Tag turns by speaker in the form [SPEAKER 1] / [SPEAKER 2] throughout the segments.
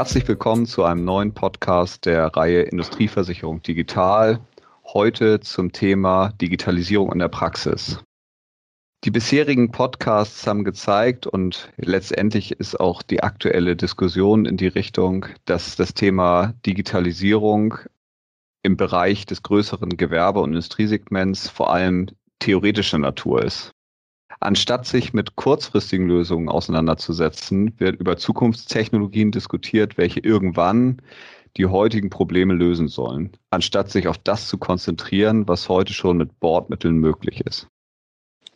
[SPEAKER 1] Herzlich willkommen zu einem neuen Podcast der Reihe Industrieversicherung Digital. Heute zum Thema Digitalisierung in der Praxis. Die bisherigen Podcasts haben gezeigt und letztendlich ist auch die aktuelle Diskussion in die Richtung, dass das Thema Digitalisierung im Bereich des größeren Gewerbe- und Industriesegments vor allem theoretischer Natur ist. Anstatt sich mit kurzfristigen Lösungen auseinanderzusetzen, wird über Zukunftstechnologien diskutiert, welche irgendwann die heutigen Probleme lösen sollen, anstatt sich auf das zu konzentrieren, was heute schon mit Bordmitteln möglich ist.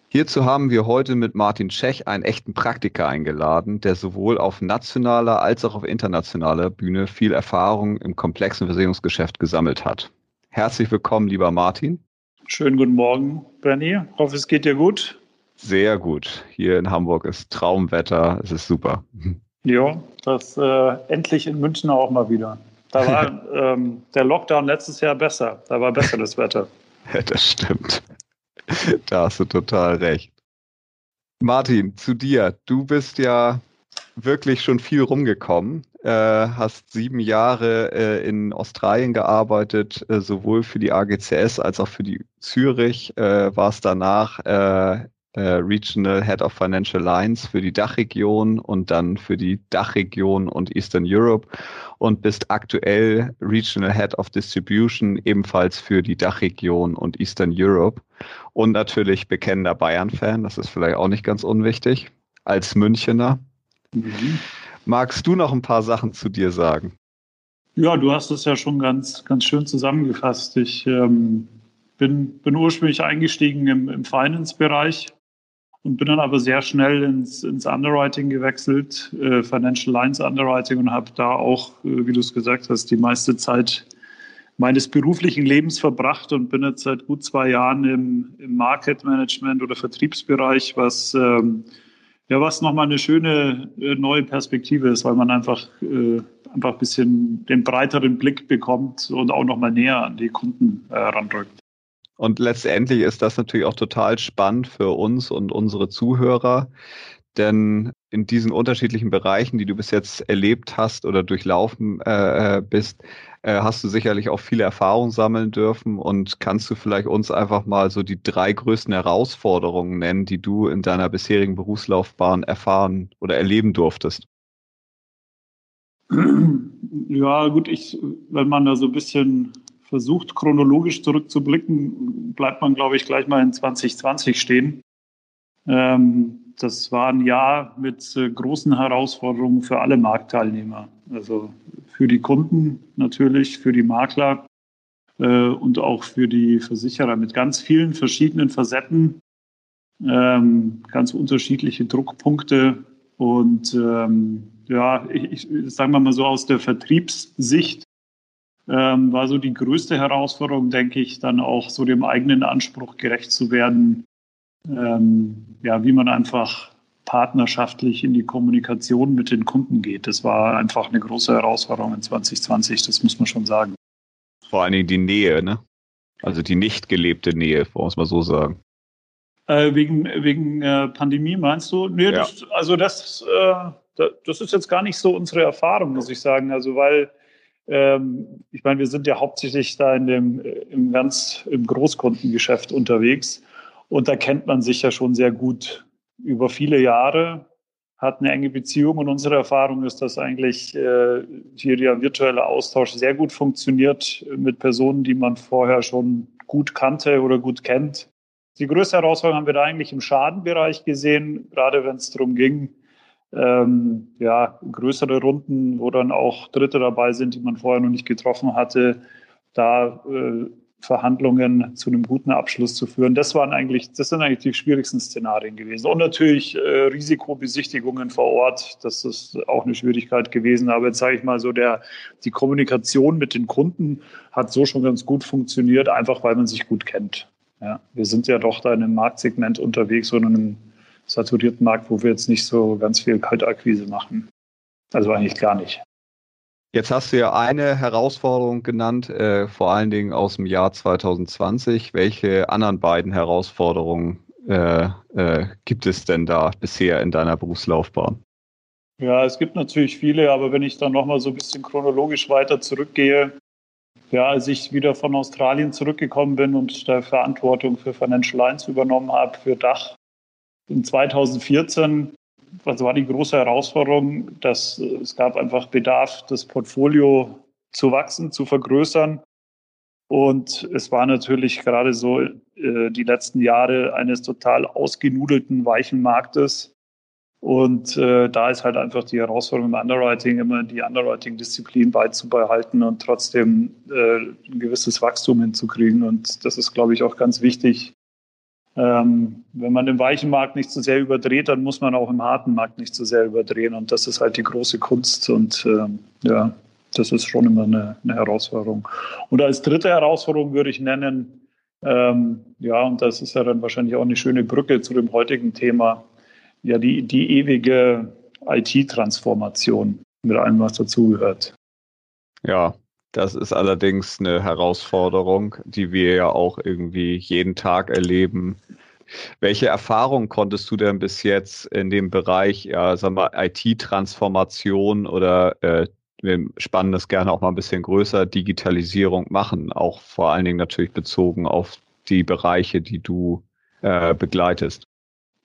[SPEAKER 1] Hierzu haben wir heute mit Martin Tschech einen echten Praktiker eingeladen, der sowohl auf nationaler als auch auf internationaler Bühne viel Erfahrung im komplexen Versicherungsgeschäft gesammelt hat. Herzlich willkommen, lieber Martin.
[SPEAKER 2] Schönen guten Morgen, Bernie. Ich hoffe, es geht dir gut.
[SPEAKER 1] Sehr gut. Hier in Hamburg ist Traumwetter. Es ist super.
[SPEAKER 2] Ja, das äh, endlich in München auch mal wieder. Da war ähm, der Lockdown letztes Jahr besser. Da war besser das Wetter.
[SPEAKER 1] Ja, das stimmt. Da hast du total recht. Martin, zu dir. Du bist ja wirklich schon viel rumgekommen. Äh, hast sieben Jahre äh, in Australien gearbeitet, äh, sowohl für die AGCS als auch für die Zürich. Äh, warst danach äh, Regional Head of Financial Lines für die Dachregion und dann für die Dachregion und Eastern Europe und bist aktuell Regional Head of Distribution ebenfalls für die Dachregion und Eastern Europe und natürlich bekennender Bayern-Fan, das ist vielleicht auch nicht ganz unwichtig, als Münchener. Mhm. Magst du noch ein paar Sachen zu dir sagen?
[SPEAKER 2] Ja, du hast es ja schon ganz, ganz schön zusammengefasst. Ich ähm, bin, bin ursprünglich eingestiegen im, im Finance-Bereich, und bin dann aber sehr schnell ins, ins Underwriting gewechselt, äh, Financial Lines Underwriting und habe da auch, äh, wie du es gesagt hast, die meiste Zeit meines beruflichen Lebens verbracht und bin jetzt seit gut zwei Jahren im, im Market Management oder Vertriebsbereich, was ähm, ja was nochmal eine schöne äh, neue Perspektive ist, weil man einfach äh, einfach ein bisschen den breiteren Blick bekommt und auch nochmal näher an die Kunden äh, ranrückt.
[SPEAKER 1] Und letztendlich ist das natürlich auch total spannend für uns und unsere Zuhörer, denn in diesen unterschiedlichen Bereichen, die du bis jetzt erlebt hast oder durchlaufen äh, bist, äh, hast du sicherlich auch viele Erfahrungen sammeln dürfen und kannst du vielleicht uns einfach mal so die drei größten Herausforderungen nennen, die du in deiner bisherigen Berufslaufbahn erfahren oder erleben durftest?
[SPEAKER 2] Ja, gut, ich, wenn man da so ein bisschen versucht, chronologisch zurückzublicken, bleibt man, glaube ich, gleich mal in 2020 stehen. Ähm, das war ein Jahr mit äh, großen Herausforderungen für alle Marktteilnehmer. Also für die Kunden natürlich, für die Makler äh, und auch für die Versicherer mit ganz vielen verschiedenen Facetten, ähm, ganz unterschiedliche Druckpunkte. Und ähm, ja, ich, ich sagen wir mal so aus der Vertriebssicht ähm, war so die größte Herausforderung, denke ich, dann auch so dem eigenen Anspruch gerecht zu werden, ähm, ja, wie man einfach partnerschaftlich in die Kommunikation mit den Kunden geht. Das war einfach eine große Herausforderung in 2020, das muss man schon sagen.
[SPEAKER 1] Vor allen Dingen die Nähe, ne? Also die nicht gelebte Nähe, wollen wir es mal so sagen.
[SPEAKER 2] Äh, wegen wegen äh, Pandemie meinst du? Nee, ja. das, also das, äh, das ist jetzt gar nicht so unsere Erfahrung, muss ich sagen. Also weil ähm, ich meine, wir sind ja hauptsächlich da in dem, im ganz im Großkundengeschäft unterwegs und da kennt man sich ja schon sehr gut über viele Jahre, hat eine enge Beziehung und unsere Erfahrung ist, dass eigentlich äh, hier der virtuelle Austausch sehr gut funktioniert mit Personen, die man vorher schon gut kannte oder gut kennt. Die größte Herausforderung haben wir da eigentlich im Schadenbereich gesehen, gerade wenn es darum ging, ähm, ja, größere Runden, wo dann auch Dritte dabei sind, die man vorher noch nicht getroffen hatte, da äh, Verhandlungen zu einem guten Abschluss zu führen. Das waren eigentlich, das sind eigentlich die schwierigsten Szenarien gewesen. Und natürlich äh, Risikobesichtigungen vor Ort, das ist auch eine Schwierigkeit gewesen. Aber jetzt sage ich mal so, der, die Kommunikation mit den Kunden hat so schon ganz gut funktioniert, einfach weil man sich gut kennt. Ja, wir sind ja doch da in einem Marktsegment unterwegs, so in einem saturierten Markt, wo wir jetzt nicht so ganz viel Kaltakquise machen. Also eigentlich gar nicht.
[SPEAKER 1] Jetzt hast du ja eine Herausforderung genannt, äh, vor allen Dingen aus dem Jahr 2020. Welche anderen beiden Herausforderungen äh, äh, gibt es denn da bisher in deiner Berufslaufbahn?
[SPEAKER 2] Ja, es gibt natürlich viele, aber wenn ich dann nochmal so ein bisschen chronologisch weiter zurückgehe, ja, als ich wieder von Australien zurückgekommen bin und da Verantwortung für Financial Lines übernommen habe, für Dach, in 2014, was war die große Herausforderung, dass es gab einfach Bedarf, das Portfolio zu wachsen, zu vergrößern. Und es war natürlich gerade so äh, die letzten Jahre eines total ausgenudelten, weichen Marktes. Und äh, da ist halt einfach die Herausforderung im Underwriting, immer die Underwriting-Disziplin beizubehalten und trotzdem äh, ein gewisses Wachstum hinzukriegen. Und das ist, glaube ich, auch ganz wichtig. Ähm, wenn man im weichen Markt nicht zu so sehr überdreht, dann muss man auch im harten Markt nicht zu so sehr überdrehen. Und das ist halt die große Kunst. Und ähm, ja, das ist schon immer eine, eine, Herausforderung. Und als dritte Herausforderung würde ich nennen, ähm, ja, und das ist ja dann wahrscheinlich auch eine schöne Brücke zu dem heutigen Thema, ja die, die ewige IT-Transformation mit allem, was dazugehört.
[SPEAKER 1] Ja, das ist allerdings eine Herausforderung, die wir ja auch irgendwie jeden Tag erleben. Welche Erfahrungen konntest du denn bis jetzt in dem Bereich, ja, sag mal, IT-Transformation oder äh, wir spannen das gerne auch mal ein bisschen größer, Digitalisierung machen, auch vor allen Dingen natürlich bezogen auf die Bereiche, die du äh, begleitest?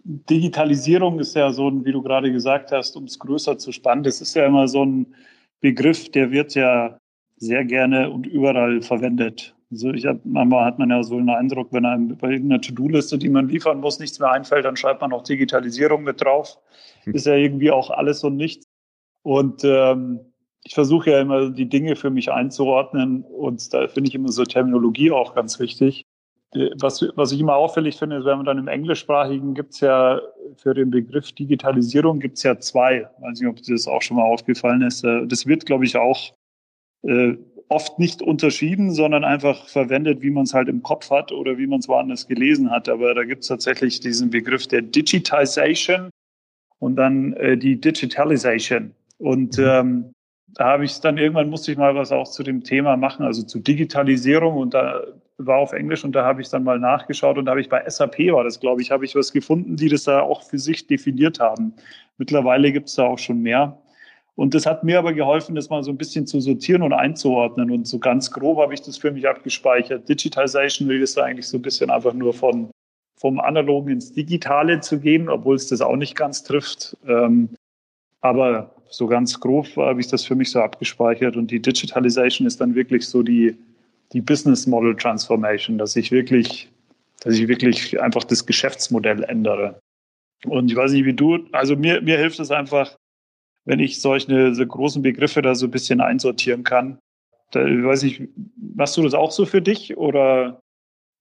[SPEAKER 2] Digitalisierung ist ja so ein, wie du gerade gesagt hast, um es größer zu spannen, das ist ja immer so ein Begriff, der wird ja sehr gerne und überall verwendet. Also ich hab, manchmal hat man ja so einen Eindruck, wenn einem bei irgendeiner To-Do-Liste, die man liefern muss, nichts mehr einfällt, dann schreibt man auch Digitalisierung mit drauf. Hm. Ist ja irgendwie auch alles und nichts. Und ähm, ich versuche ja immer die Dinge für mich einzuordnen und da finde ich immer so Terminologie auch ganz wichtig. Äh, was, was ich immer auffällig finde, ist, wenn man dann im Englischsprachigen gibt es ja für den Begriff Digitalisierung gibt es ja zwei. Ich weiß nicht, ob dir das auch schon mal aufgefallen ist. Äh, das wird, glaube ich, auch äh, oft nicht unterschieden, sondern einfach verwendet, wie man es halt im Kopf hat oder wie man es woanders gelesen hat. Aber da gibt es tatsächlich diesen Begriff der Digitization und dann äh, die Digitalization. Und mhm. ähm, da habe ich dann irgendwann musste ich mal was auch zu dem Thema machen, also zu Digitalisierung und da war auf Englisch und da habe ich dann mal nachgeschaut und da habe ich bei SAP war das, glaube ich, habe ich was gefunden, die das da auch für sich definiert haben. Mittlerweile gibt es da auch schon mehr. Und das hat mir aber geholfen, das mal so ein bisschen zu sortieren und einzuordnen. Und so ganz grob habe ich das für mich abgespeichert. Digitization will da eigentlich so ein bisschen einfach nur von, vom Analogen ins Digitale zu gehen, obwohl es das auch nicht ganz trifft. Ähm, aber so ganz grob habe ich das für mich so abgespeichert. Und die Digitalization ist dann wirklich so die, die Business Model Transformation, dass ich wirklich, dass ich wirklich einfach das Geschäftsmodell ändere. Und ich weiß nicht, wie du, also mir, mir hilft es einfach, wenn ich solche so großen Begriffe da so ein bisschen einsortieren kann. Da, weiß ich, machst du das auch so für dich oder?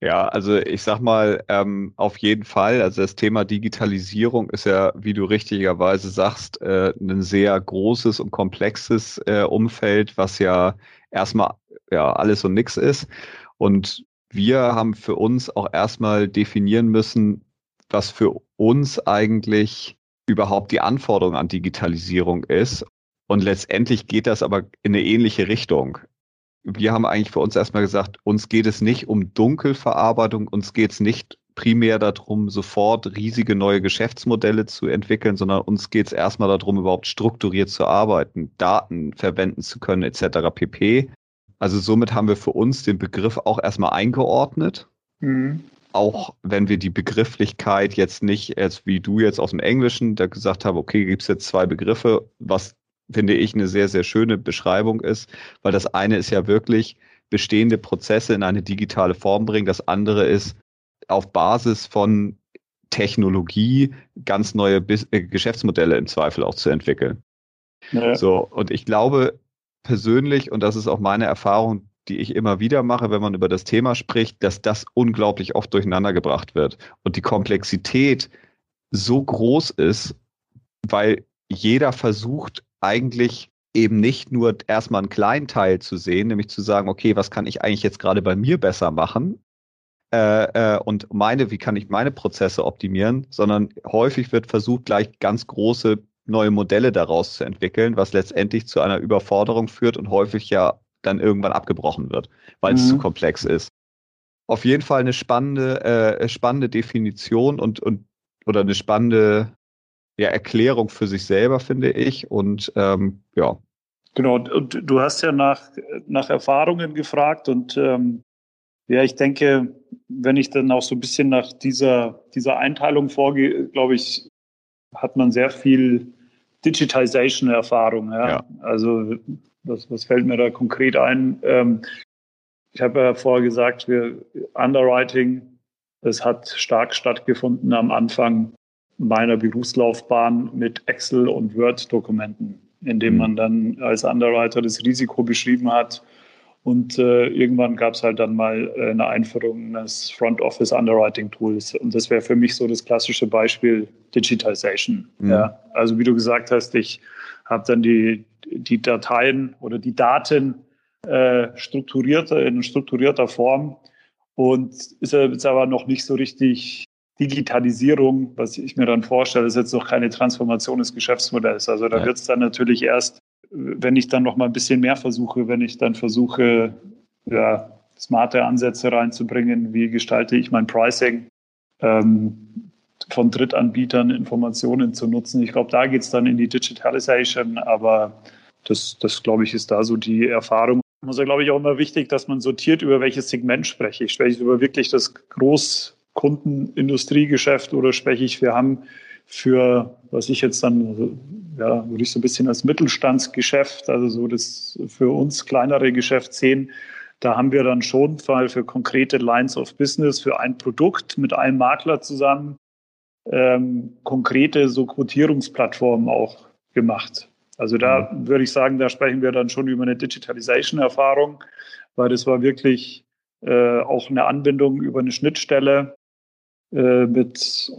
[SPEAKER 1] Ja, also ich sag mal, ähm, auf jeden Fall. Also das Thema Digitalisierung ist ja, wie du richtigerweise sagst, äh, ein sehr großes und komplexes äh, Umfeld, was ja erstmal ja alles und nix ist. Und wir haben für uns auch erstmal definieren müssen, was für uns eigentlich überhaupt die Anforderung an Digitalisierung ist. Und letztendlich geht das aber in eine ähnliche Richtung wir haben eigentlich für uns erstmal gesagt, uns geht es nicht um Dunkelverarbeitung, uns geht es nicht primär darum, sofort riesige neue Geschäftsmodelle zu entwickeln, sondern uns geht es erstmal darum, überhaupt strukturiert zu arbeiten, Daten verwenden zu können, etc. pp. Also somit haben wir für uns den Begriff auch erstmal eingeordnet. Mhm. Auch wenn wir die Begrifflichkeit jetzt nicht, als wie du jetzt aus dem Englischen, da gesagt haben, okay, gibt es jetzt zwei Begriffe, was finde ich, eine sehr, sehr schöne Beschreibung ist, weil das eine ist ja wirklich bestehende Prozesse in eine digitale Form bringen, das andere ist auf Basis von Technologie ganz neue Bis äh, Geschäftsmodelle im Zweifel auch zu entwickeln. Ja. So, und ich glaube persönlich, und das ist auch meine Erfahrung, die ich immer wieder mache, wenn man über das Thema spricht, dass das unglaublich oft durcheinander gebracht wird und die Komplexität so groß ist, weil jeder versucht, eigentlich eben nicht nur erstmal einen kleinen Teil zu sehen, nämlich zu sagen, okay, was kann ich eigentlich jetzt gerade bei mir besser machen? Äh, äh, und meine, wie kann ich meine Prozesse optimieren, sondern häufig wird versucht, gleich ganz große neue Modelle daraus zu entwickeln, was letztendlich zu einer Überforderung führt und häufig ja dann irgendwann abgebrochen wird, weil mhm. es zu mhm. komplex ist. Auf jeden Fall eine spannende, äh, spannende Definition und, und oder eine spannende ja, Erklärung für sich selber, finde ich. Und ähm, ja.
[SPEAKER 2] Genau, und du hast ja nach, nach Erfahrungen gefragt und ähm, ja, ich denke, wenn ich dann auch so ein bisschen nach dieser, dieser Einteilung vorgehe, glaube ich, hat man sehr viel Digitization-Erfahrung. Ja? ja? Also was, was fällt mir da konkret ein? Ähm, ich habe ja vorher gesagt, wir Underwriting, das hat stark stattgefunden am Anfang meiner Berufslaufbahn mit Excel und Word-Dokumenten, in dem mhm. man dann als Underwriter das Risiko beschrieben hat. Und äh, irgendwann gab es halt dann mal äh, eine Einführung des Front Office Underwriting Tools. Und das wäre für mich so das klassische Beispiel Digitization. Mhm. Ja, also wie du gesagt hast, ich habe dann die, die Dateien oder die Daten äh, strukturiert in strukturierter Form und ist jetzt aber noch nicht so richtig Digitalisierung, was ich mir dann vorstelle, ist jetzt noch keine Transformation des Geschäftsmodells. Also da ja. wird es dann natürlich erst, wenn ich dann noch mal ein bisschen mehr versuche, wenn ich dann versuche, ja, smarte Ansätze reinzubringen, wie gestalte ich mein Pricing, ähm, von Drittanbietern Informationen zu nutzen. Ich glaube, da geht es dann in die Digitalization, aber das, das glaube ich, ist da so die Erfahrung. Ist ja, glaube ich, auch immer wichtig, dass man sortiert, über welches Segment spreche ich. Spreche ich über wirklich das Groß- Kundenindustriegeschäft oder spreche ich, wir haben für, was ich jetzt dann, ja, würde ich so ein bisschen als Mittelstandsgeschäft, also so das für uns kleinere Geschäft sehen, da haben wir dann schon mal für konkrete Lines of Business, für ein Produkt mit einem Makler zusammen, ähm, konkrete so Quotierungsplattformen auch gemacht. Also da mhm. würde ich sagen, da sprechen wir dann schon über eine Digitalization-Erfahrung, weil das war wirklich äh, auch eine Anbindung über eine Schnittstelle äh, mit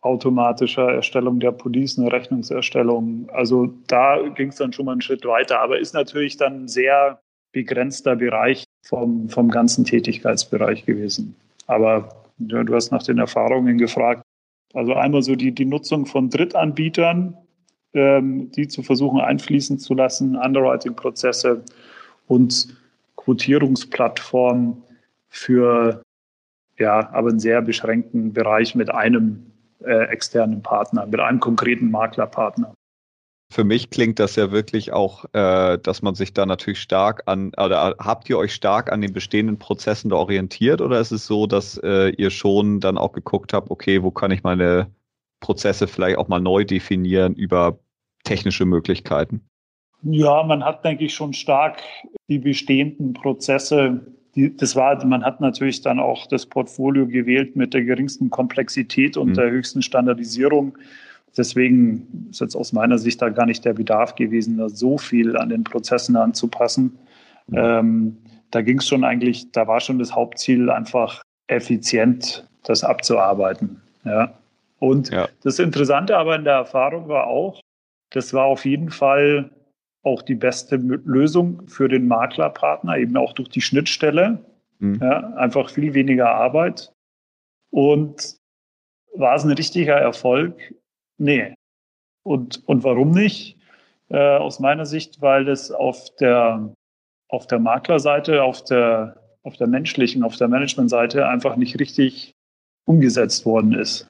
[SPEAKER 2] automatischer Erstellung der Police, eine Rechnungserstellung. Also da ging es dann schon mal einen Schritt weiter, aber ist natürlich dann ein sehr begrenzter Bereich vom, vom ganzen Tätigkeitsbereich gewesen. Aber ja, du hast nach den Erfahrungen gefragt. Also einmal so die, die Nutzung von Drittanbietern, ähm, die zu versuchen einfließen zu lassen, Underwriting-Prozesse und Quotierungsplattformen für ja, aber einen sehr beschränkten Bereich mit einem äh, externen Partner, mit einem konkreten Maklerpartner.
[SPEAKER 1] Für mich klingt das ja wirklich auch, äh, dass man sich da natürlich stark an, oder habt ihr euch stark an den bestehenden Prozessen da orientiert oder ist es so, dass äh, ihr schon dann auch geguckt habt, okay, wo kann ich meine Prozesse vielleicht auch mal neu definieren über technische Möglichkeiten?
[SPEAKER 2] Ja, man hat, denke ich, schon stark die bestehenden Prozesse die, das war, man hat natürlich dann auch das Portfolio gewählt mit der geringsten Komplexität und mhm. der höchsten Standardisierung. Deswegen ist jetzt aus meiner Sicht da gar nicht der Bedarf gewesen, da so viel an den Prozessen anzupassen. Mhm. Ähm, da ging es schon eigentlich, da war schon das Hauptziel, einfach effizient das abzuarbeiten. Ja. Und ja. das Interessante aber in der Erfahrung war auch, das war auf jeden Fall auch die beste Lösung für den Maklerpartner, eben auch durch die Schnittstelle. Mhm. Ja, einfach viel weniger Arbeit. Und war es ein richtiger Erfolg? Nee. Und, und warum nicht? Äh, aus meiner Sicht, weil es auf der, auf der Maklerseite, auf der, auf der menschlichen, auf der Managementseite einfach nicht richtig umgesetzt worden ist.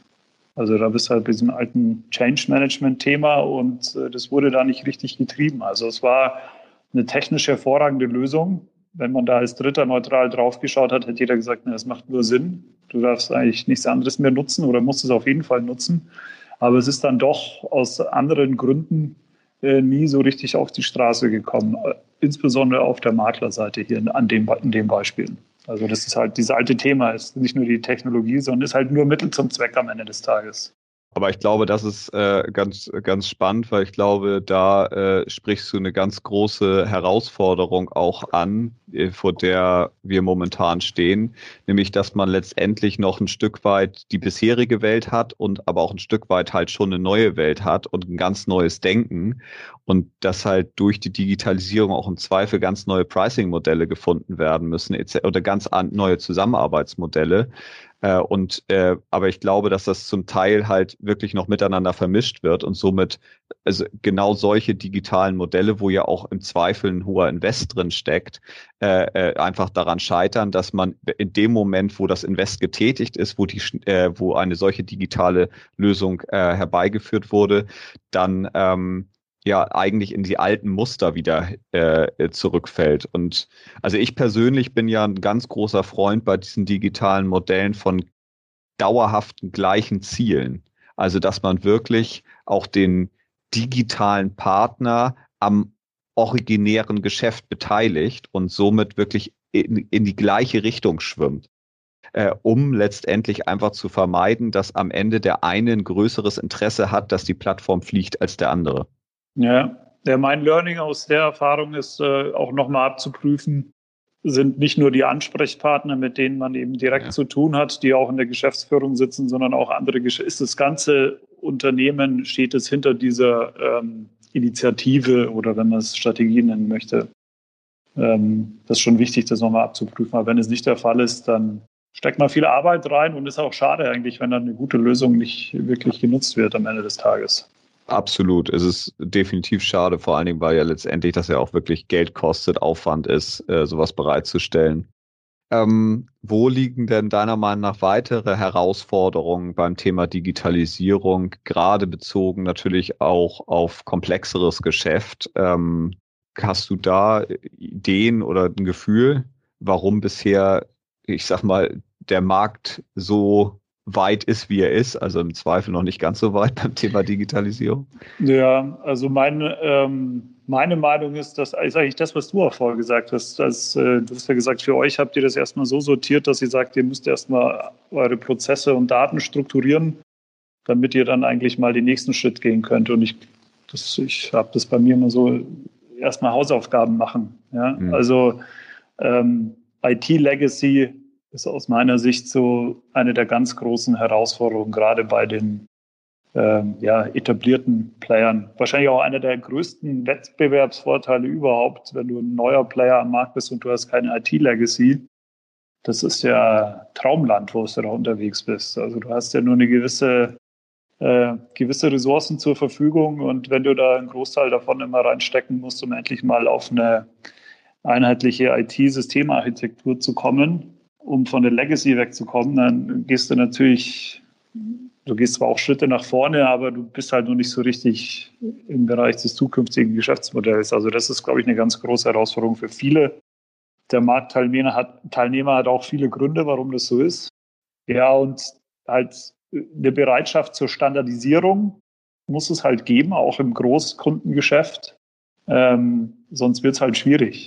[SPEAKER 2] Also da bist du halt bei diesem alten Change-Management-Thema und äh, das wurde da nicht richtig getrieben. Also es war eine technisch hervorragende Lösung. Wenn man da als Dritter neutral draufgeschaut hat, hätte jeder gesagt, na, das macht nur Sinn. Du darfst eigentlich nichts anderes mehr nutzen oder musst es auf jeden Fall nutzen. Aber es ist dann doch aus anderen Gründen äh, nie so richtig auf die Straße gekommen, äh, insbesondere auf der Maklerseite hier an dem, in dem Beispiel. Also das ist halt dieses alte Thema, ist nicht nur die Technologie, sondern ist halt nur Mittel zum Zweck am Ende des Tages.
[SPEAKER 1] Aber ich glaube, das ist äh, ganz, ganz spannend, weil ich glaube, da äh, sprichst du eine ganz große Herausforderung auch an, äh, vor der wir momentan stehen, nämlich dass man letztendlich noch ein Stück weit die bisherige Welt hat und aber auch ein Stück weit halt schon eine neue Welt hat und ein ganz neues Denken. Und dass halt durch die Digitalisierung auch im Zweifel ganz neue Pricing-Modelle gefunden werden müssen oder ganz neue Zusammenarbeitsmodelle Äh, und äh, aber ich glaube, dass das zum Teil halt wirklich noch miteinander vermischt wird und somit also genau solche digitalen Modelle, wo ja auch im Zweifel ein hoher Invest drin steckt, äh, äh, einfach daran scheitern, dass man in dem Moment, wo das Invest getätigt ist, wo die äh, wo eine solche digitale Lösung äh, herbeigeführt wurde, dann ähm, ja eigentlich in die alten Muster wieder äh, zurückfällt. Und also ich persönlich bin ja ein ganz großer Freund bei diesen digitalen Modellen von dauerhaften gleichen Zielen. Also dass man wirklich auch den digitalen Partner am originären Geschäft beteiligt und somit wirklich in, in die gleiche Richtung schwimmt, äh, um letztendlich einfach zu vermeiden, dass am Ende der eine ein größeres Interesse hat, dass die Plattform fliegt als der andere.
[SPEAKER 2] Ja, ja mein Learning aus der Erfahrung ist äh, auch nochmal abzuprüfen, sind nicht nur die Ansprechpartner, mit denen man eben direkt ja. zu tun hat, die auch in der Geschäftsführung sitzen, sondern auch andere. Ist das ganze Unternehmen, steht es hinter dieser ähm, Initiative oder wenn man es Strategie nennen möchte? Ähm, das ist schon wichtig, das nochmal abzuprüfen. Aber wenn es nicht der Fall ist, dann steckt man viel Arbeit rein und ist auch schade eigentlich, wenn dann eine gute Lösung nicht wirklich genutzt wird am Ende des Tages.
[SPEAKER 1] Absolut. Es ist definitiv schade, vor allen Dingen, weil ja letztendlich das ja auch wirklich Geld kostet, Aufwand ist, äh, sowas bereitzustellen. Ähm, wo liegen denn deiner Meinung nach weitere Herausforderungen beim Thema Digitalisierung, gerade bezogen natürlich auch auf komplexeres Geschäft? Ähm, hast du da Ideen oder ein Gefühl, warum bisher, ich sag mal, der Markt so weit ist, wie er ist, also im Zweifel noch nicht ganz so weit beim Thema Digitalisierung?
[SPEAKER 2] Ja, also meine, ähm, meine Meinung ist, dass ist eigentlich das, was du auch vorher gesagt hast. Dass, äh, du hast ja gesagt, für euch habt ihr das erstmal so sortiert, dass ihr sagt, ihr müsst erstmal eure Prozesse und Daten strukturieren, damit ihr dann eigentlich mal den nächsten Schritt gehen könnt. Und ich, ich habe das bei mir immer so erstmal Hausaufgaben machen. Ja? Mhm. Also ähm, IT-Legacy ist aus meiner Sicht so eine der ganz großen Herausforderungen, gerade bei den ähm, ja, etablierten Playern. Wahrscheinlich auch einer der größten Wettbewerbsvorteile überhaupt, wenn du ein neuer Player am Markt bist und du hast keine IT-Legacy. Das ist ja Traumland, wo du da unterwegs bist. Also du hast ja nur eine gewisse, äh, gewisse Ressourcen zur Verfügung und wenn du da einen Großteil davon immer reinstecken musst, um endlich mal auf eine einheitliche IT-Systemarchitektur zu kommen, um von der Legacy wegzukommen, dann gehst du natürlich, du gehst zwar auch Schritte nach vorne, aber du bist halt noch nicht so richtig im Bereich des zukünftigen Geschäftsmodells. Also das ist, glaube ich, eine ganz große Herausforderung für viele. Der Marktteilnehmer hat, Teilnehmer hat auch viele Gründe, warum das so ist. Ja, und halt eine Bereitschaft zur Standardisierung muss es halt geben, auch im Großkundengeschäft. Ähm, sonst wird es halt schwierig.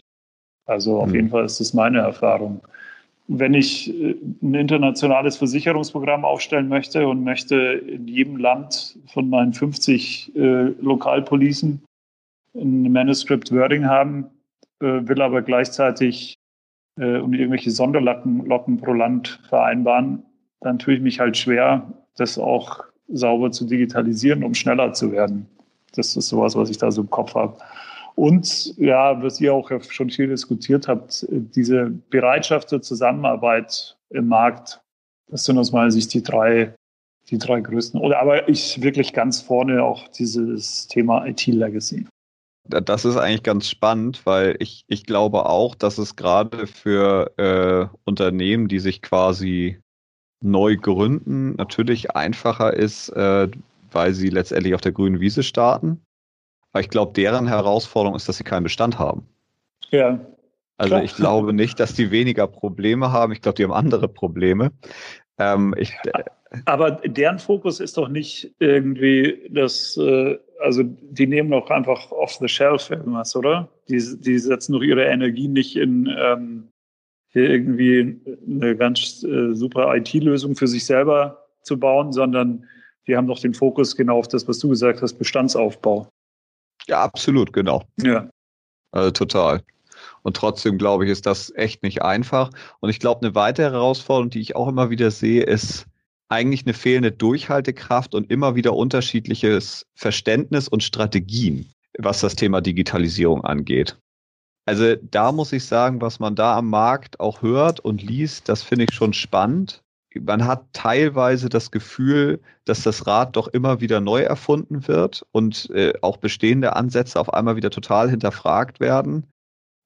[SPEAKER 2] Also auf mhm. jeden Fall ist das meine Erfahrung wenn ich äh, ein internationales Versicherungsprogramm aufstellen möchte und möchte in jedem Land von meinen 50 äh, Lokalpolicen ein Manuscript Wording haben, äh, will aber gleichzeitig äh, und irgendwelche Sonderlocken Locken pro Land vereinbaren, dann tue ich mich halt schwer, das auch sauber zu digitalisieren, um schneller zu werden. Das ist sowas, was ich da so im Kopf habe. Und ja, was ihr auch schon viel diskutiert habt, diese Bereitschaft zur Zusammenarbeit im Markt, das sind aus meiner Sicht die drei, die drei größten. Oder aber ich wirklich ganz vorne auch dieses Thema IT-Legacy.
[SPEAKER 1] Das ist eigentlich ganz spannend, weil ich, ich glaube auch, dass es gerade für äh, Unternehmen, die sich quasi neu gründen, natürlich einfacher ist, äh, weil sie letztendlich auf der grünen Wiese starten. Aber ich glaube, deren Herausforderung ist, dass sie keinen Bestand haben.
[SPEAKER 2] Ja.
[SPEAKER 1] Also klar. ich glaube nicht, dass die weniger Probleme haben. Ich glaube, die haben andere Probleme. Ähm, ich,
[SPEAKER 2] äh, Aber deren Fokus ist doch nicht irgendwie das, äh, also die nehmen doch einfach off the shelf irgendwas, oder? Die, die setzen doch ihre Energie nicht in ähm, hier irgendwie eine ganz äh, super IT-Lösung für sich selber zu bauen, sondern die haben doch den Fokus genau auf das, was du gesagt hast, Bestandsaufbau.
[SPEAKER 1] Ja, absolut, genau.
[SPEAKER 2] Ja.
[SPEAKER 1] Also total. Und trotzdem glaube ich, ist das echt nicht einfach. Und ich glaube, eine weitere Herausforderung, die ich auch immer wieder sehe, ist eigentlich eine fehlende Durchhaltekraft und immer wieder unterschiedliches Verständnis und Strategien, was das Thema Digitalisierung angeht. Also da muss ich sagen, was man da am Markt auch hört und liest, das finde ich schon spannend. Man hat teilweise das Gefühl, dass das Rad doch immer wieder neu erfunden wird und äh, auch bestehende Ansätze auf einmal wieder total hinterfragt werden.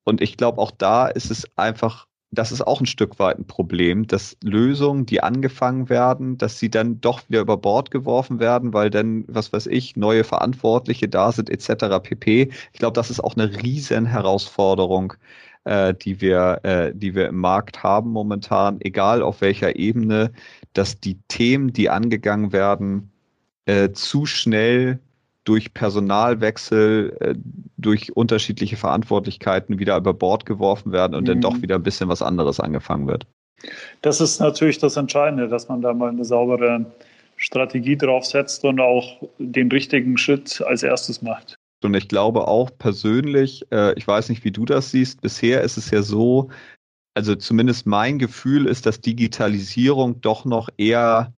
[SPEAKER 1] Und ich glaube, auch da ist es einfach, das ist auch ein Stück weit ein Problem, dass Lösungen, die angefangen werden, dass sie dann doch wieder über Bord geworfen werden, weil dann, was weiß ich, neue Verantwortliche da sind, etc. pp. Ich glaube, das ist auch eine riesen Herausforderung, äh, die wir, äh, die wir im Markt haben momentan, egal auf welcher Ebene, dass die Themen, die angegangen werden, äh, zu schnell durch Personalwechsel, äh, durch unterschiedliche Verantwortlichkeiten wieder über Bord geworfen werden und mhm. dann doch wieder ein bisschen was anderes angefangen wird.
[SPEAKER 2] Das ist natürlich das Entscheidende, dass man da mal eine saubere Strategie draufsetzt und auch den richtigen Schritt als erstes macht.
[SPEAKER 1] Und ich glaube auch persönlich, äh, ich weiß nicht, wie du das siehst, bisher ist es ja so, also zumindest mein Gefühl ist, dass Digitalisierung doch noch eher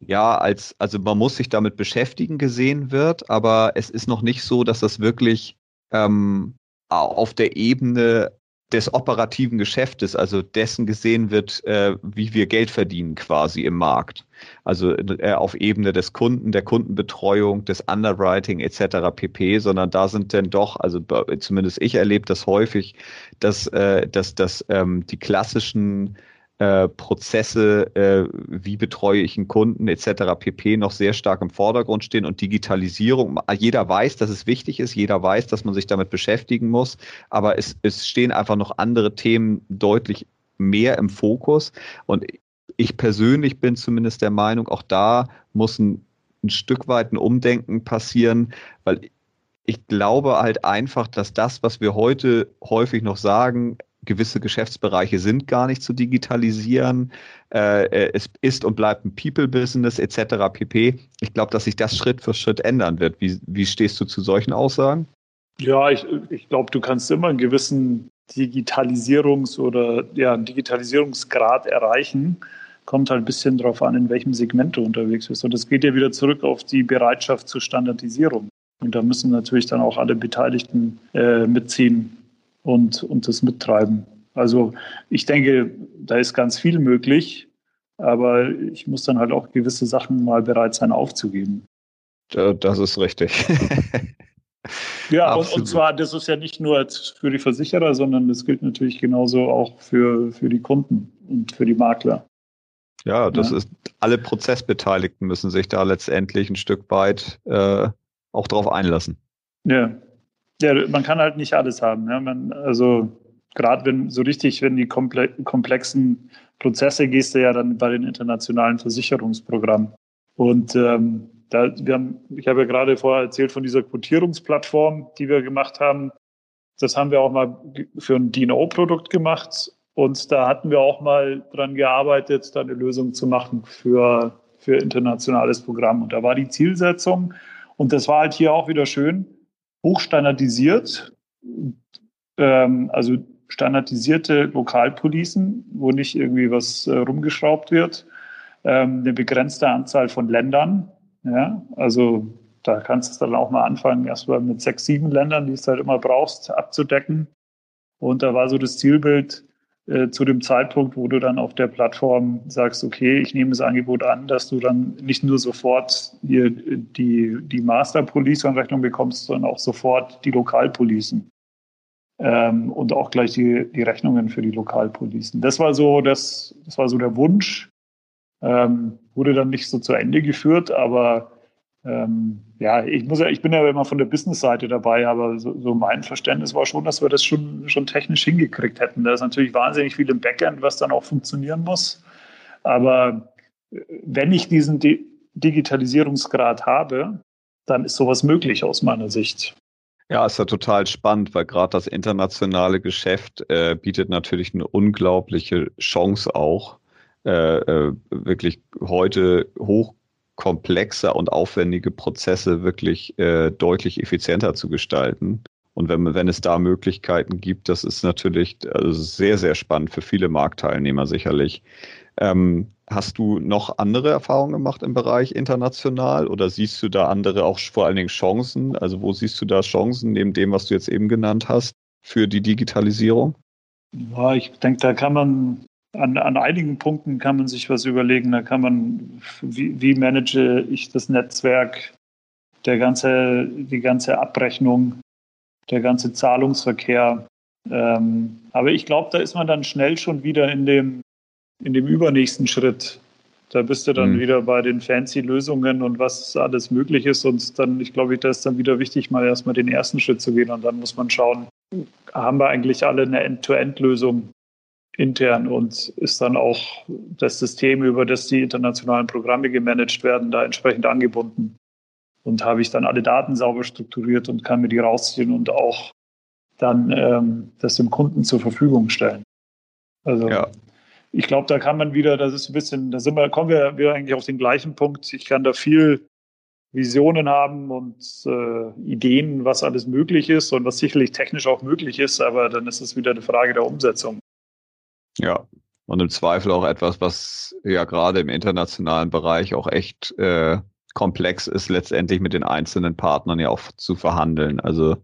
[SPEAKER 1] ja, als, also man muss sich damit beschäftigen gesehen wird, aber es ist noch nicht so, dass das wirklich ähm, auf der Ebene des operativen Geschäftes, also dessen gesehen wird, äh, wie wir Geld verdienen quasi im Markt. Also äh, auf Ebene des Kunden, der Kundenbetreuung, des Underwriting etc. pp, sondern da sind denn doch, also zumindest ich erlebe das häufig, dass, äh, dass, dass ähm, die klassischen äh, Prozesse, äh, wie betreue ich einen Kunden etc. pp. noch sehr stark im Vordergrund stehen und Digitalisierung. Jeder weiß, dass es wichtig ist, jeder weiß, dass man sich damit beschäftigen muss, aber es, es stehen einfach noch andere Themen deutlich mehr im Fokus. Und ich persönlich bin zumindest der Meinung, auch da muss ein, ein Stück weit ein Umdenken passieren, weil ich glaube halt einfach, dass das, was wir heute häufig noch sagen, gewisse Geschäftsbereiche sind gar nicht zu digitalisieren. Äh, äh es ist und bleibt ein People-Business etc. pp. Ich glaube, dass sich das Schritt für Schritt ändern wird. Wie, wie stehst du zu solchen Aussagen?
[SPEAKER 2] Ja, ich, ich glaube, du kannst immer einen gewissen Digitalisierungs- oder ja, Digitalisierungsgrad erreichen. Kommt halt ein bisschen darauf an, in welchem Segment du unterwegs bist. Und es geht ja wieder zurück auf die Bereitschaft zur Standardisierung. Und da müssen natürlich dann auch alle Beteiligten äh, mitziehen und, und das mittreiben. Also ich denke, da ist ganz viel möglich, aber ich muss dann halt auch gewisse Sachen mal bereit sein aufzugeben.
[SPEAKER 1] Das ist richtig.
[SPEAKER 2] ja, und, und, zwar, das ist ja nicht nur für die Versicherer, sondern das gilt natürlich genauso auch für, für die Kunden und für die Makler.
[SPEAKER 1] Ja, das ja. ist, alle Prozessbeteiligten müssen sich da letztendlich ein Stück weit äh, auch drauf einlassen.
[SPEAKER 2] Ja, ja, man kann halt nicht alles haben. Ja. Man, also gerade wenn so richtig, wenn die komplexen Prozesse gehst du ja dann bei den internationalen Versicherungsprogrammen. Und ähm, da, wir haben, ich habe ja gerade vorher erzählt von dieser Quotierungsplattform, die wir gemacht haben. Das haben wir auch mal für ein DNO-Produkt gemacht. Und da hatten wir auch mal dran gearbeitet, da eine Lösung zu machen für, für internationales Programm. Und da war die Zielsetzung, und das war halt hier auch wieder schön, hochstandardisiert, ähm, also standardisierte Lokalpolicen, wo nicht irgendwie was äh, rumgeschraubt wird, ähm, eine begrenzte Anzahl von Ländern. Ja, also da kannst du dann auch mal anfangen, erstmal mit sechs, sieben Ländern, die es halt immer brauchst, abzudecken. Und da war so das Zielbild, äh, zu dem Zeitpunkt, wo du dann auf der Plattform sagst, okay, ich nehme das Angebot an, dass du dann nicht nur sofort hier die, die Master-Police-Anrechnung bekommst, sondern auch sofort die Lokalpolicen. Ähm, und auch gleich die, die Rechnungen für die Lokalpolicen. Das war so, das, das war so der Wunsch. Ähm, wurde dann nicht so zu Ende geführt, aber ähm, ja, ich muss ja, ich bin ja immer von der Business-Seite dabei, aber so, so, mein Verständnis war schon, dass wir das schon, schon technisch hingekriegt hätten. Da ist natürlich wahnsinnig viel im Backend, was dann auch funktionieren muss. Aber äh, wenn ich diesen Di Digitalisierungsgrad habe, dann ist sowas möglich aus meiner Sicht.
[SPEAKER 1] Ja, ist ja total spannend, weil gerade das internationale Geschäft äh, bietet natürlich eine unglaubliche Chance auch, äh, äh, wirklich heute hoch komplexe und aufwendige Prozesse wirklich äh, deutlich effizienter zu gestalten. Und wenn, wenn es da Möglichkeiten gibt, das ist natürlich also sehr, sehr spannend für viele Marktteilnehmer sicherlich. Ähm, hast du noch andere Erfahrungen gemacht im Bereich international oder siehst du da andere auch vor allen Dingen Chancen? Also wo siehst du da Chancen neben dem, was du jetzt eben genannt hast, für die Digitalisierung?
[SPEAKER 2] Ja, ich denke, da kann man an, an einigen Punkten kann man sich was überlegen. Da kann man, wie, wie manage ich das Netzwerk, der ganze, die ganze Abrechnung, der ganze Zahlungsverkehr. Ähm, aber ich glaube, da ist man dann schnell schon wieder in dem, in dem übernächsten Schritt. Da bist du dann mhm. wieder bei den fancy Lösungen und was alles möglich ist. Und dann, ich glaube, da ist dann wieder wichtig, mal erstmal den ersten Schritt zu gehen. Und dann muss man schauen, haben wir eigentlich alle eine End-to-End-Lösung intern und ist dann auch das System, über das die internationalen Programme gemanagt werden, da entsprechend angebunden. Und habe ich dann alle Daten sauber strukturiert und kann mir die rausziehen und auch dann ähm, das dem Kunden zur Verfügung stellen. Also ja ich glaube, da kann man wieder, das ist ein bisschen, da sind wir, kommen wir wieder eigentlich auf den gleichen Punkt. Ich kann da viel Visionen haben und äh, Ideen, was alles möglich ist und was sicherlich technisch auch möglich ist, aber dann ist es wieder eine Frage der Umsetzung.
[SPEAKER 1] Ja, und im Zweifel auch etwas, was ja gerade im internationalen Bereich auch echt äh, komplex ist, letztendlich mit den einzelnen Partnern ja auch zu verhandeln. Also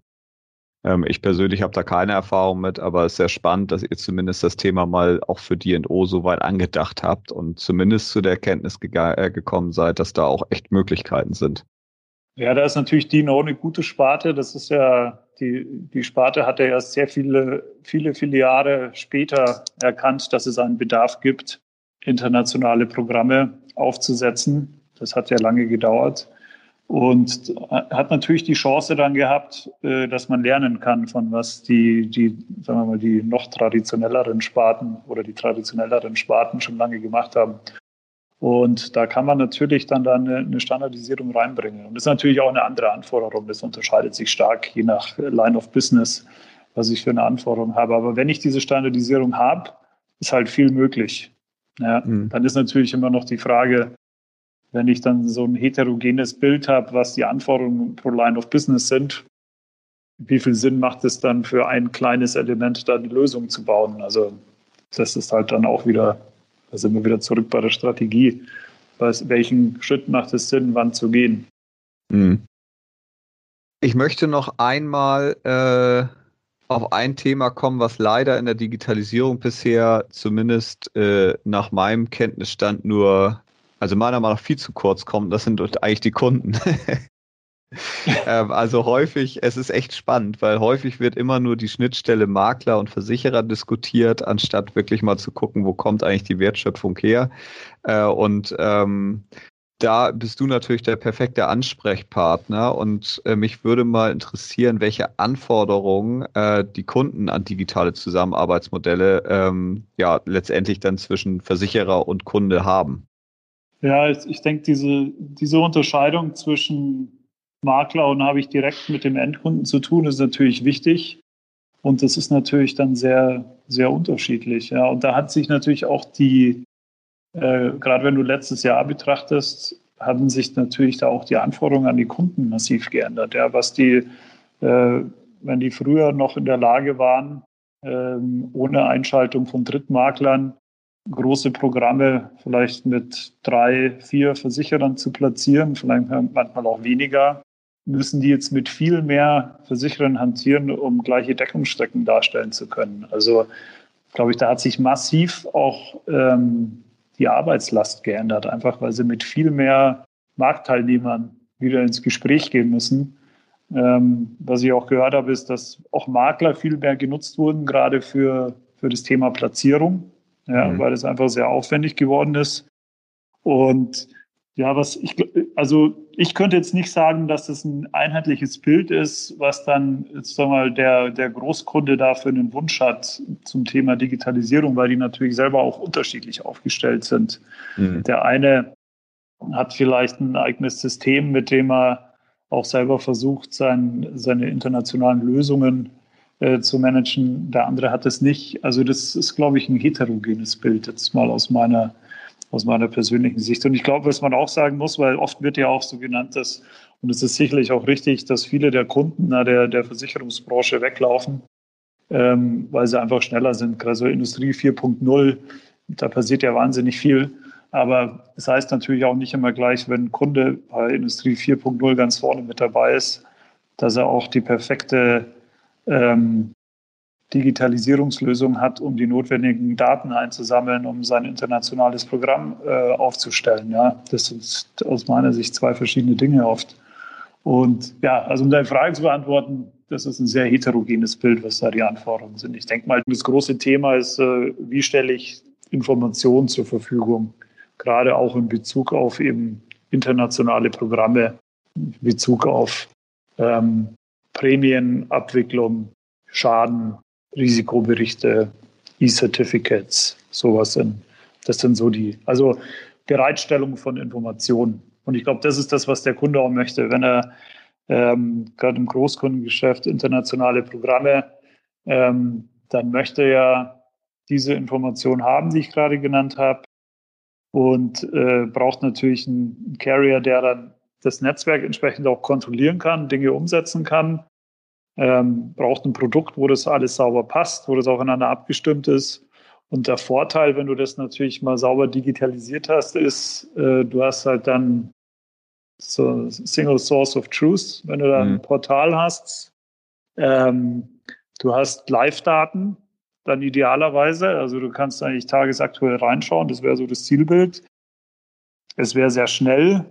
[SPEAKER 1] ähm, ich persönlich habe da keine Erfahrung mit, aber es ist sehr spannend, dass ihr zumindest das Thema mal auch für D&O so weit angedacht habt und zumindest zu der Erkenntnis ge äh, gekommen seid, dass da auch echt Möglichkeiten sind.
[SPEAKER 2] Ja, da ist natürlich D&O eine gute Sparte. Das ist ja, die, die Sparte hat ja erst sehr viele, viele, viele Jahre später erkannt, dass es einen Bedarf gibt, internationale Programme aufzusetzen. Das hat ja lange gedauert und hat natürlich die Chance dann gehabt, äh, dass man lernen kann von was die, die, sagen wir mal, die noch traditionelleren Sparten oder die traditionelleren Sparten schon lange gemacht haben. Und da kann man natürlich dann, dann eine Standardisierung reinbringen. Und das ist natürlich auch eine andere Anforderung. Das unterscheidet sich stark je nach Line of Business, was ich für eine Anforderung habe. Aber wenn ich diese Standardisierung habe, ist halt viel möglich. Ja, mhm. Dann ist natürlich immer noch die Frage, wenn ich dann so ein heterogenes Bild habe, was die Anforderungen pro Line of Business sind, wie viel Sinn macht es dann für ein kleines Element da die Lösung zu bauen? Also das ist halt dann auch wieder, da sind wir wieder zurück bei der Strategie. Was, welchen Schritt macht es Sinn, wann zu gehen? Hm.
[SPEAKER 1] Ich möchte noch einmal äh, auf ein Thema kommen, was leider in der Digitalisierung bisher zumindest äh, nach meinem Kenntnisstand nur also meiner Meinung nach viel zu kurz kommt, das sind eigentlich die Kunden. ähm, also häufig, es ist echt spannend, weil häufig wird immer nur die Schnittstelle Makler und Versicherer diskutiert, anstatt wirklich mal zu gucken, wo kommt eigentlich die Wertschöpfung her. Äh, und ähm, da bist du natürlich der perfekte Ansprechpartner und äh, mich würde mal interessieren, welche Anforderungen äh, die Kunden an digitale Zusammenarbeitsmodelle ähm, ja letztendlich dann zwischen Versicherer und Kunde haben.
[SPEAKER 2] Ja, ich denke, diese, diese Unterscheidung zwischen Makler und habe ich direkt mit dem Endkunden zu tun, ist natürlich wichtig. Und das ist natürlich dann sehr, sehr unterschiedlich. Ja. Und da hat sich natürlich auch die, äh, gerade wenn du letztes Jahr betrachtest, haben sich natürlich da auch die Anforderungen an die Kunden massiv geändert. Ja, was die, äh, wenn die früher noch in der Lage waren, äh, ohne Einschaltung von Drittmaklern große Programme vielleicht mit drei, vier Versicherern zu platzieren, vielleicht manchmal auch weniger, müssen die jetzt mit viel mehr Versicherern hantieren, um gleiche Deckungsstrecken darstellen zu können. Also glaube ich, da hat sich massiv auch ähm, die Arbeitslast geändert, einfach weil sie mit viel mehr Marktteilnehmern wieder ins Gespräch gehen müssen. Ähm, was ich auch gehört habe, ist, dass auch Makler viel mehr genutzt wurden, gerade für, für das Thema Platzierung ja, mhm. weil es einfach sehr aufwendig geworden ist. Und ja, was ich, also ich könnte jetzt nicht sagen, dass es ein einheitliches Bild ist, was dann, jetzt sagen wir mal, der, der Großkunde da für einen Wunsch hat zum Thema Digitalisierung, weil die natürlich selber auch unterschiedlich aufgestellt sind. Mhm. Der eine hat vielleicht ein eigenes System, mit dem er auch selber versucht, sein, seine internationalen Lösungen äh, zu managen. Der andere hat es nicht. Also das ist, glaube ich, ein heterogenes Bild jetzt mal aus meiner, aus meiner persönlichen Sicht. Und ich glaube, was man auch sagen muss, weil oft wird ja auch so genannt, dass, und es ist sicherlich auch richtig, dass viele der Kunden na, der, der Versicherungsbranche weglaufen, ähm, weil sie einfach schneller sind. Also Industrie 4.0, da passiert ja wahnsinnig viel. Aber das heißt natürlich auch nicht immer gleich, wenn ein Kunde bei Industrie 4.0 ganz vorne mit dabei ist, dass er auch die perfekte ähm, Digitalisierungslösung hat, um die notwendigen Daten einzusammeln, um sein internationales Programm äh, aufzustellen. Ja, das sind aus meiner Sicht zwei verschiedene Dinge oft. Und ja, also um deine Frage zu beantworten, das ist ein sehr heterogenes Bild, was da die Anforderungen sind. Ich denke mal, das große Thema ist, äh, wie stelle ich Informationen zur Verfügung, gerade auch in Bezug auf eben internationale Programme, in Bezug auf ähm, Prämienabwicklung, Schaden, Risikoberichte, E-Certificates, sowas sind. Das sind so die, also Bereitstellung von Informationen. Und ich glaube, das ist das, was der Kunde auch möchte, wenn er ähm, gerade im Großkundengeschäft internationale Programme, ähm, dann möchte er diese Information haben, die ich gerade genannt habe, und äh, braucht natürlich einen Carrier, der dann das Netzwerk entsprechend auch kontrollieren kann, Dinge umsetzen kann ähm, braucht ein Produkt, wo das alles sauber passt, wo das aufeinander abgestimmt ist. Und der Vorteil, wenn du das natürlich mal sauber digitalisiert hast, ist, äh, du hast halt dann so Single Source of Truth, wenn du da ein mhm. Portal hast. Ähm, du hast Live-Daten, dann idealerweise. Also du kannst eigentlich tagesaktuell reinschauen, das wäre so das Zielbild. Es wäre sehr schnell,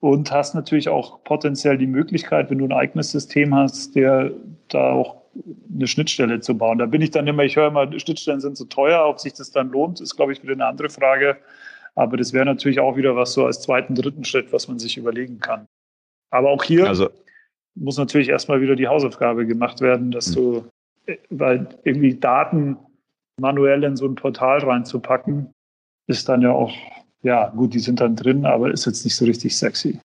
[SPEAKER 2] und hast natürlich auch potenziell die Möglichkeit, wenn du ein eigenes System hast, der da auch eine Schnittstelle zu bauen. Da bin ich dann immer, ich höre immer, Schnittstellen sind so teuer, ob sich das dann lohnt, ist, glaube ich, wieder eine andere Frage. Aber das wäre natürlich auch wieder was so als zweiten, dritten Schritt, was man sich überlegen kann. Aber auch hier also, muss natürlich erstmal wieder die Hausaufgabe gemacht werden, dass du, weil irgendwie Daten manuell in so ein Portal reinzupacken, ist dann ja auch ja, gut, die sind dann drin, aber ist jetzt nicht so richtig sexy.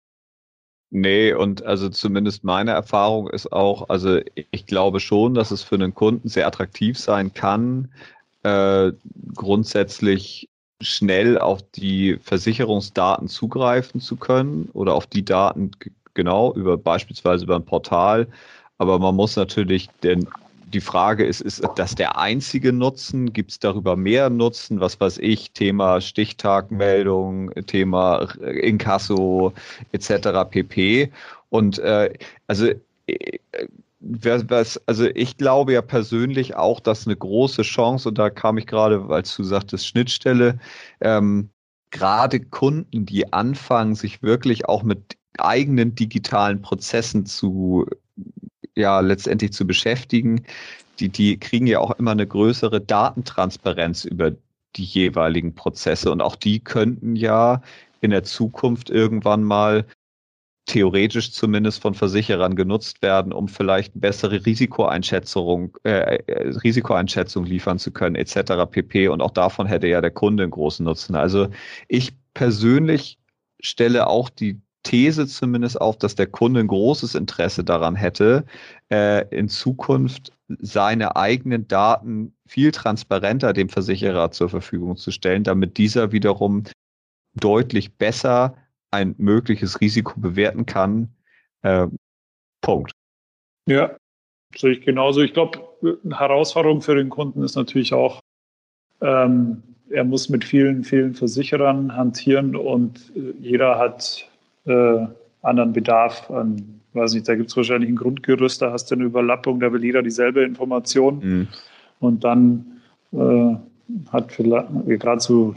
[SPEAKER 1] Nee, und also zumindest meine Erfahrung ist auch, also ich glaube schon, dass es für einen Kunden sehr attraktiv sein kann, äh, grundsätzlich schnell auf die Versicherungsdaten zugreifen zu können oder auf die Daten genau über beispielsweise über ein Portal. Aber man muss natürlich den die Frage ist, ist das der einzige Nutzen? Gibt es darüber mehr Nutzen? Was weiß ich, Thema Stichtagmeldung, Thema Inkasso etc. pp. Und äh, also äh, was, also ich glaube ja persönlich auch, dass eine große Chance, und da kam ich gerade, als du sagtest, Schnittstelle, ähm, gerade Kunden, die anfangen, sich wirklich auch mit eigenen digitalen Prozessen zu ja letztendlich zu beschäftigen, die, die kriegen ja auch immer eine größere Datentransparenz über die jeweiligen Prozesse und auch die könnten ja in der Zukunft irgendwann mal theoretisch zumindest von Versicherern genutzt werden, um vielleicht bessere Risikoeinschätzung, äh, äh Risikoeinschätzung liefern zu können, etc. pp. Und auch davon hätte ja der Kunde einen großen Nutzen. Also ich persönlich stelle auch die These zumindest auf, dass der Kunde ein großes Interesse daran hätte, äh, in Zukunft seine eigenen Daten viel transparenter dem Versicherer zur Verfügung zu stellen, damit dieser wiederum deutlich besser ein mögliches Risiko bewerten kann. Äh, Punkt.
[SPEAKER 2] Ja, sehe ich genauso. Ich glaube, eine Herausforderung für den Kunden ist natürlich auch, ähm, er muss mit vielen, vielen Versicherern hantieren und äh, jeder hat äh, anderen Bedarf an, weiß nicht, da gibt es wahrscheinlich ein Grundgerüst, da hast du eine Überlappung, da will jeder dieselbe Information. Mhm. Und dann äh, hat vielleicht gerade so,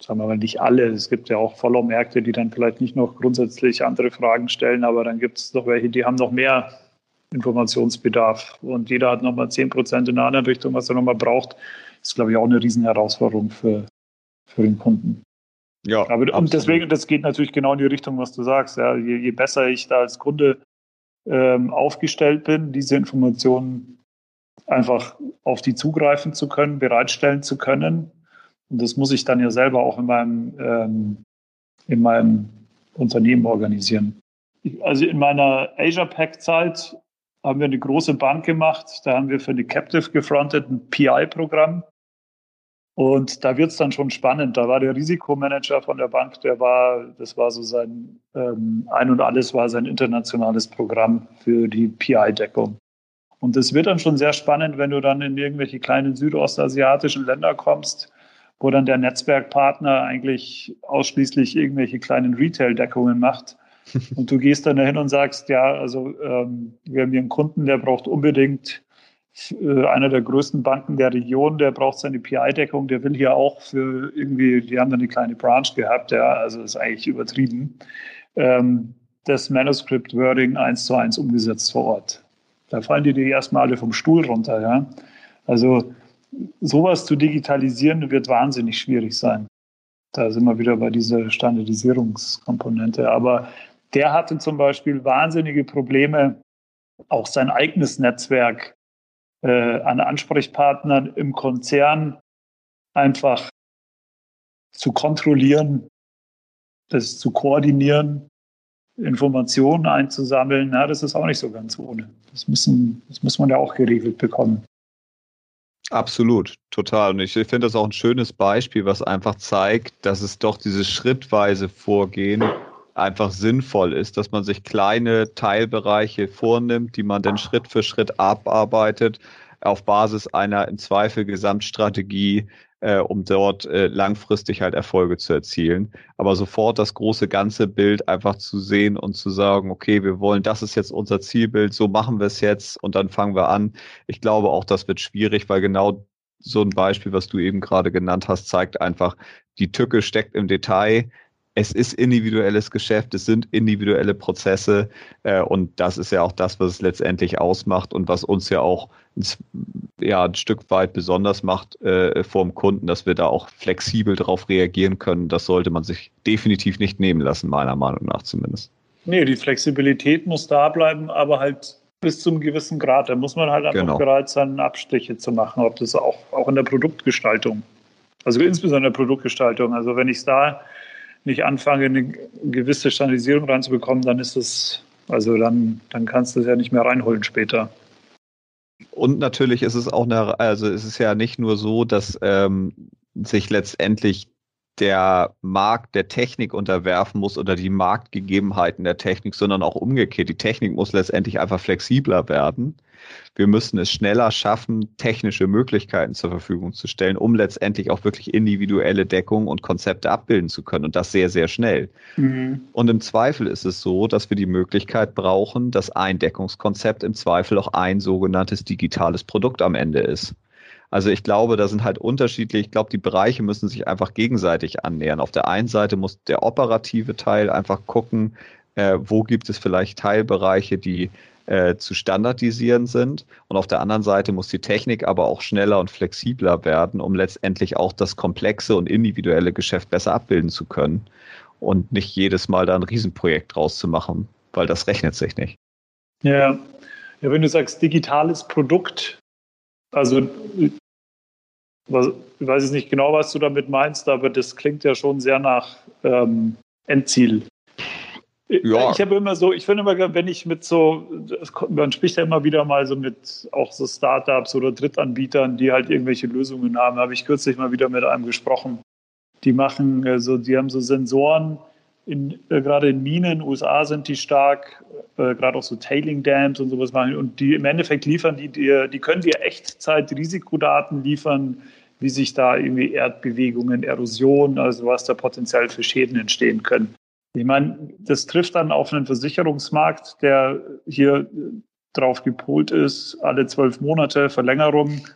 [SPEAKER 2] sagen wir mal, nicht alle, es gibt ja auch Follow-Märkte, die dann vielleicht nicht noch grundsätzlich andere Fragen stellen, aber dann gibt es noch welche, die haben noch mehr Informationsbedarf und jeder hat nochmal 10 Prozent in einer anderen Richtung, was er nochmal braucht. Das ist, glaube ich, auch eine Riesenherausforderung für, für den Kunden. Ja, aber absolut. und deswegen, das geht natürlich genau in die Richtung, was du sagst. Ja, je, je besser ich da als Kunde ähm, aufgestellt bin, diese Informationen einfach auf die zugreifen zu können, bereitstellen zu können. Und das muss ich dann ja selber auch in meinem, ähm, in meinem Unternehmen organisieren. Also in meiner Asia Pack Zeit haben wir eine große Bank gemacht. Da haben wir für eine Captive gefrontet ein PI-Programm. Und da wird es dann schon spannend. Da war der Risikomanager von der Bank, der war, das war so sein ähm, Ein und Alles war sein internationales Programm für die PI-Deckung. Und es wird dann schon sehr spannend, wenn du dann in irgendwelche kleinen südostasiatischen Länder kommst, wo dann der Netzwerkpartner eigentlich ausschließlich irgendwelche kleinen Retail-Deckungen macht. Und du gehst dann dahin und sagst, ja, also ähm, wir haben hier einen Kunden, der braucht unbedingt äh, einer der größten Banken der Region, der braucht seine PI-Deckung, der will hier auch für irgendwie, die haben da eine kleine Branch gehabt, ja, also ist eigentlich übertrieben, ähm, das Manuscript Wording eins zu eins umgesetzt vor Ort. Da fallen die, die erstmal alle vom Stuhl runter, ja. Also sowas zu digitalisieren wird wahnsinnig schwierig sein. Da sind wir wieder bei dieser Standardisierungskomponente. Aber der hatte zum Beispiel wahnsinnige Probleme, auch sein eigenes Netzwerk äh, an Ansprechpartnern im Konzern einfach zu kontrollieren, das zu koordinieren, Informationen einzusammeln. Na, das ist auch nicht so ganz ohne. Das, müssen, das muss man ja auch geregelt bekommen.
[SPEAKER 1] Absolut, total. Und ich finde das auch ein schönes Beispiel, was einfach zeigt, dass es doch dieses schrittweise Vorgehen einfach sinnvoll ist, dass man sich kleine Teilbereiche vornimmt, die man dann Schritt für Schritt abarbeitet, auf Basis einer im Zweifel Gesamtstrategie, äh, um dort äh, langfristig halt Erfolge zu erzielen. Aber sofort das große ganze Bild einfach zu sehen und zu sagen, okay, wir wollen, das ist jetzt unser Zielbild, so machen wir es jetzt und dann fangen wir an. Ich glaube auch, das wird schwierig, weil genau so ein Beispiel, was du eben gerade genannt hast, zeigt einfach, die Tücke steckt im Detail es ist individuelles Geschäft, es sind individuelle Prozesse äh, und das ist ja auch das, was es letztendlich ausmacht und was uns ja auch ja, ein Stück weit besonders macht äh, vor dem Kunden, dass wir da auch flexibel darauf reagieren können. Das sollte man sich definitiv nicht nehmen lassen, meiner Meinung nach zumindest.
[SPEAKER 2] Nee, die Flexibilität muss da bleiben, aber halt bis zum gewissen Grad. Da muss man halt einfach genau. bereit sein, Abstriche zu machen, ob das auch, auch in der Produktgestaltung, also insbesondere in der Produktgestaltung. Also wenn ich da nicht anfange, eine gewisse Standardisierung reinzubekommen, dann ist es, also dann, dann kannst du es ja nicht mehr reinholen später.
[SPEAKER 1] Und natürlich ist es auch eine, also es ist ja nicht nur so, dass ähm, sich letztendlich der Markt der Technik unterwerfen muss oder die Marktgegebenheiten der Technik, sondern auch umgekehrt. Die Technik muss letztendlich einfach flexibler werden. Wir müssen es schneller schaffen, technische Möglichkeiten zur Verfügung zu stellen, um letztendlich auch wirklich individuelle Deckungen und Konzepte abbilden zu können und das sehr, sehr schnell. Mhm. Und im Zweifel ist es so, dass wir die Möglichkeit brauchen, dass ein Deckungskonzept im Zweifel auch ein sogenanntes digitales Produkt am Ende ist. Also ich glaube, da sind halt unterschiedlich. Ich glaube, die Bereiche müssen sich einfach gegenseitig annähern. Auf der einen Seite muss der operative Teil einfach gucken, äh, wo gibt es vielleicht Teilbereiche, die äh, zu standardisieren sind. Und auf der anderen Seite muss die Technik aber auch schneller und flexibler werden, um letztendlich auch das komplexe und individuelle Geschäft besser abbilden zu können und nicht jedes Mal da ein Riesenprojekt draus zu machen, weil das rechnet sich nicht.
[SPEAKER 2] Ja, ja wenn du sagst digitales Produkt, also ich weiß jetzt nicht genau, was du damit meinst, aber das klingt ja schon sehr nach ähm, Endziel. Ja. Ich habe immer so, ich finde immer, wenn ich mit so, man spricht ja immer wieder mal so mit auch so Startups oder Drittanbietern, die halt irgendwelche Lösungen haben, habe ich kürzlich mal wieder mit einem gesprochen. Die machen, also die haben so Sensoren, in, äh, gerade in Minen, USA sind die stark, äh, gerade auch so Tailing Dams und sowas machen. Und die im Endeffekt liefern die dir, die können dir Echtzeit-Risikodaten liefern, wie sich da irgendwie Erdbewegungen, Erosion, also was da potenziell für Schäden entstehen können. Ich meine, das trifft dann auf einen Versicherungsmarkt, der hier drauf gepolt ist, alle zwölf Monate Verlängerung.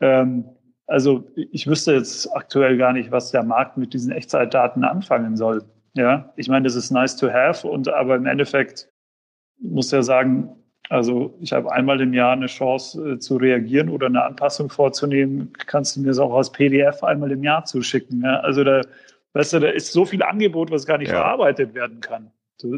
[SPEAKER 2] Ähm, also ich wüsste jetzt aktuell gar nicht, was der Markt mit diesen Echtzeitdaten anfangen soll. Ja, ich meine, das ist nice to have und aber im Endeffekt muss er sagen, also ich habe einmal im Jahr eine Chance äh, zu reagieren oder eine Anpassung vorzunehmen. Kannst du mir das auch als PDF einmal im Jahr zuschicken? Ja? Also da Weißt du, da ist so viel Angebot, was gar nicht ja. verarbeitet werden kann.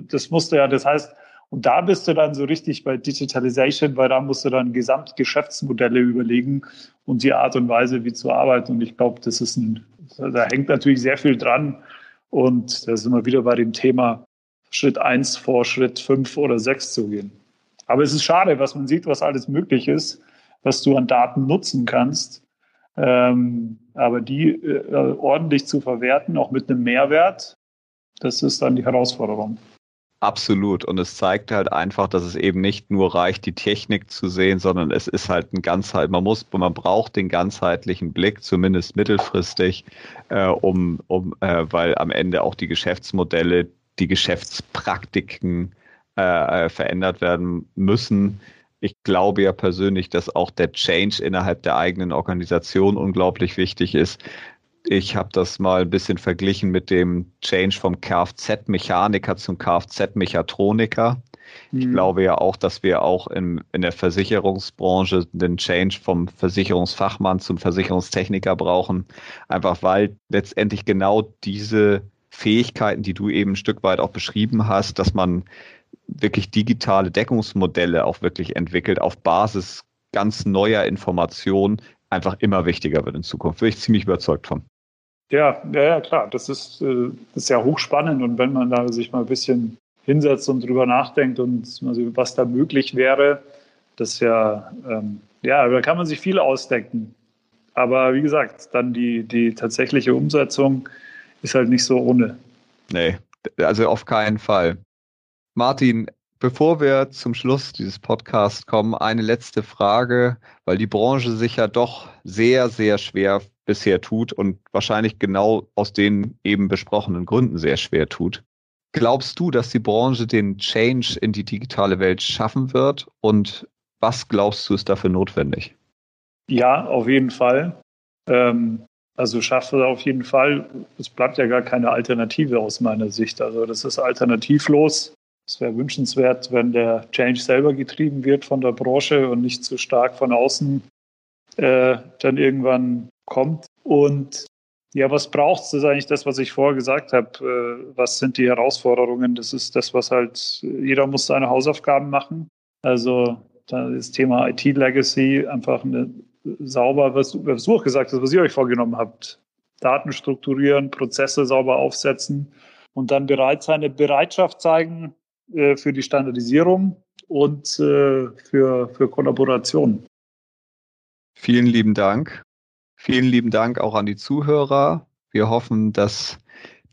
[SPEAKER 2] Das musst du ja, das heißt, und da bist du dann so richtig bei Digitalization, weil da musst du dann Gesamtgeschäftsmodelle überlegen und die Art und Weise, wie zu arbeiten. Und ich glaube, das ist ein, da hängt natürlich sehr viel dran. Und da sind wir wieder bei dem Thema Schritt eins vor Schritt fünf oder sechs zu gehen. Aber es ist schade, was man sieht, was alles möglich ist, was du an Daten nutzen kannst. Ähm, aber die äh, ordentlich zu verwerten, auch mit einem Mehrwert, das ist dann die Herausforderung.
[SPEAKER 1] Absolut. Und es zeigt halt einfach, dass es eben nicht nur reicht, die Technik zu sehen, sondern es ist halt ein Ganzheit. Man muss, man braucht den ganzheitlichen Blick, zumindest mittelfristig, äh, um, um, äh, weil am Ende auch die Geschäftsmodelle, die Geschäftspraktiken äh, äh verändert werden müssen ich glaube ja persönlich, dass auch der Change innerhalb der eigenen Organisation unglaublich wichtig ist. Ich habe das mal ein bisschen verglichen mit dem Change vom Kfz-Mechaniker zum Kfz-Mechatroniker. Ich mhm. glaube ja auch, dass wir auch in, in der Versicherungsbranche den Change vom Versicherungsfachmann zum Versicherungstechniker brauchen, einfach weil letztendlich genau diese Fähigkeiten, die du eben ein Stück weit auch beschrieben hast, dass man wirklich digitale Deckungsmodelle auch wirklich entwickelt auf Basis ganz neuer Informationen, einfach immer wichtiger wird in Zukunft. Bin ich ziemlich überzeugt von.
[SPEAKER 2] Ja, ja, ja klar. Das ist, äh, das ist ja hochspannend und wenn man da sich mal ein bisschen hinsetzt und drüber nachdenkt und was da möglich wäre, das ja, ähm, ja, da kann man sich viel ausdenken. Aber wie gesagt, dann die, die tatsächliche Umsetzung ist halt nicht so ohne.
[SPEAKER 1] Nee, also auf keinen Fall. Martin, bevor wir zum Schluss dieses Podcasts kommen, eine letzte Frage, weil die Branche sich ja doch sehr, sehr schwer bisher tut und wahrscheinlich genau aus den eben besprochenen Gründen sehr schwer tut. Glaubst du, dass die Branche den Change in die digitale Welt schaffen wird? Und was glaubst du, ist dafür notwendig?
[SPEAKER 2] Ja, auf jeden Fall. Ähm, also schaffe auf jeden Fall. Es bleibt ja gar keine Alternative aus meiner Sicht. Also das ist alternativlos. Es wäre wünschenswert, wenn der Change selber getrieben wird von der Branche und nicht zu stark von außen äh, dann irgendwann kommt. Und ja, was braucht es? Das ist eigentlich das, was ich vorher gesagt habe. Äh, was sind die Herausforderungen? Das ist das, was halt, jeder muss seine Hausaufgaben machen. Also das Thema IT-Legacy, einfach eine sauber, was, was du auch gesagt hast, was ihr euch vorgenommen habt. Daten strukturieren, Prozesse sauber aufsetzen und dann bereits eine Bereitschaft zeigen äh, für die Standardisierung und äh, für, für Kollaboration.
[SPEAKER 1] Vielen lieben Dank. Vielen lieben Dank auch an die Zuhörer. Wir hoffen, dass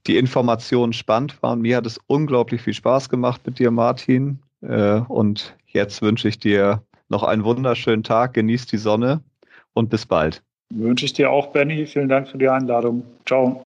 [SPEAKER 1] die Informationen spannend waren. Mir hat es unglaublich viel Spaß gemacht mit dir, Martin. Äh, und jetzt wünsche ich dir noch einen wunderschönen Tag. Genieß die Sonne und bis bald.
[SPEAKER 2] Wünsche ich dir auch, Benny. Vielen Dank für die Einladung. Ciao.